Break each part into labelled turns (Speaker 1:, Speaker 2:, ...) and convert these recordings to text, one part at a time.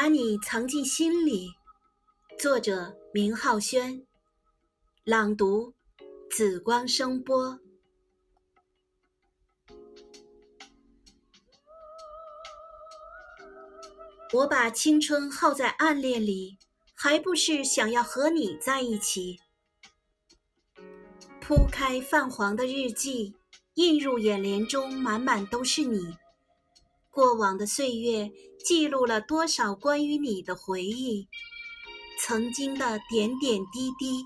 Speaker 1: 把你藏进心里。作者：明浩轩。朗读：紫光声波。我把青春耗在暗恋里，还不是想要和你在一起？铺开泛黄的日记，映入眼帘中满满都是你。过往的岁月，记录了多少关于你的回忆？曾经的点点滴滴。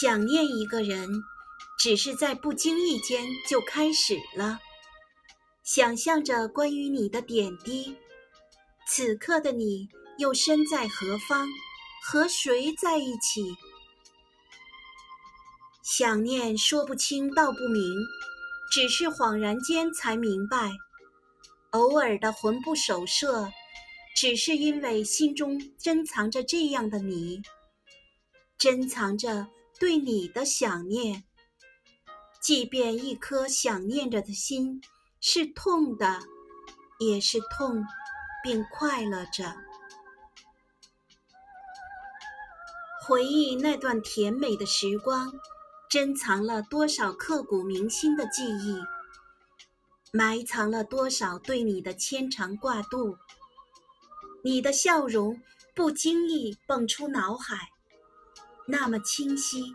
Speaker 1: 想念一个人，只是在不经意间就开始了。想象着关于你的点滴，此刻的你又身在何方，和谁在一起？想念说不清道不明。只是恍然间才明白，偶尔的魂不守舍，只是因为心中珍藏着这样的你，珍藏着对你的想念。即便一颗想念着的心是痛的，也是痛，并快乐着。回忆那段甜美的时光。珍藏了多少刻骨铭心的记忆，埋藏了多少对你的牵肠挂肚。你的笑容不经意蹦出脑海，那么清晰，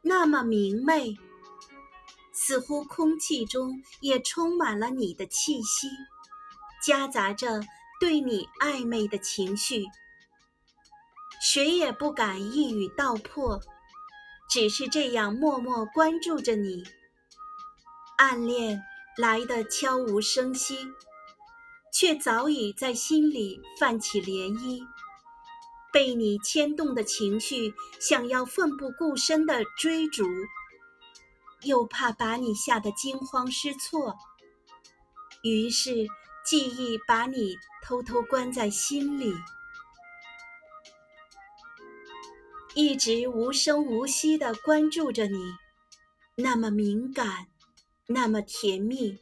Speaker 1: 那么明媚，似乎空气中也充满了你的气息，夹杂着对你暧昧的情绪。谁也不敢一语道破。只是这样默默关注着你，暗恋来得悄无声息，却早已在心里泛起涟漪。被你牵动的情绪，想要奋不顾身的追逐，又怕把你吓得惊慌失措，于是记忆把你偷偷关在心里。一直无声无息地关注着你，那么敏感，那么甜蜜，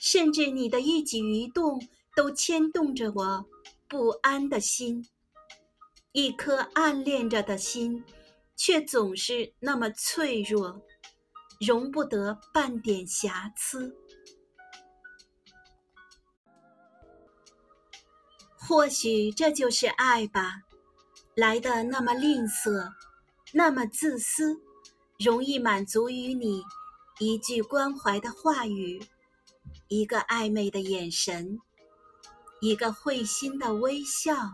Speaker 1: 甚至你的一举一动都牵动着我不安的心。一颗暗恋着的心，却总是那么脆弱，容不得半点瑕疵。或许这就是爱吧。来的那么吝啬，那么自私，容易满足于你一句关怀的话语，一个暧昧的眼神，一个会心的微笑。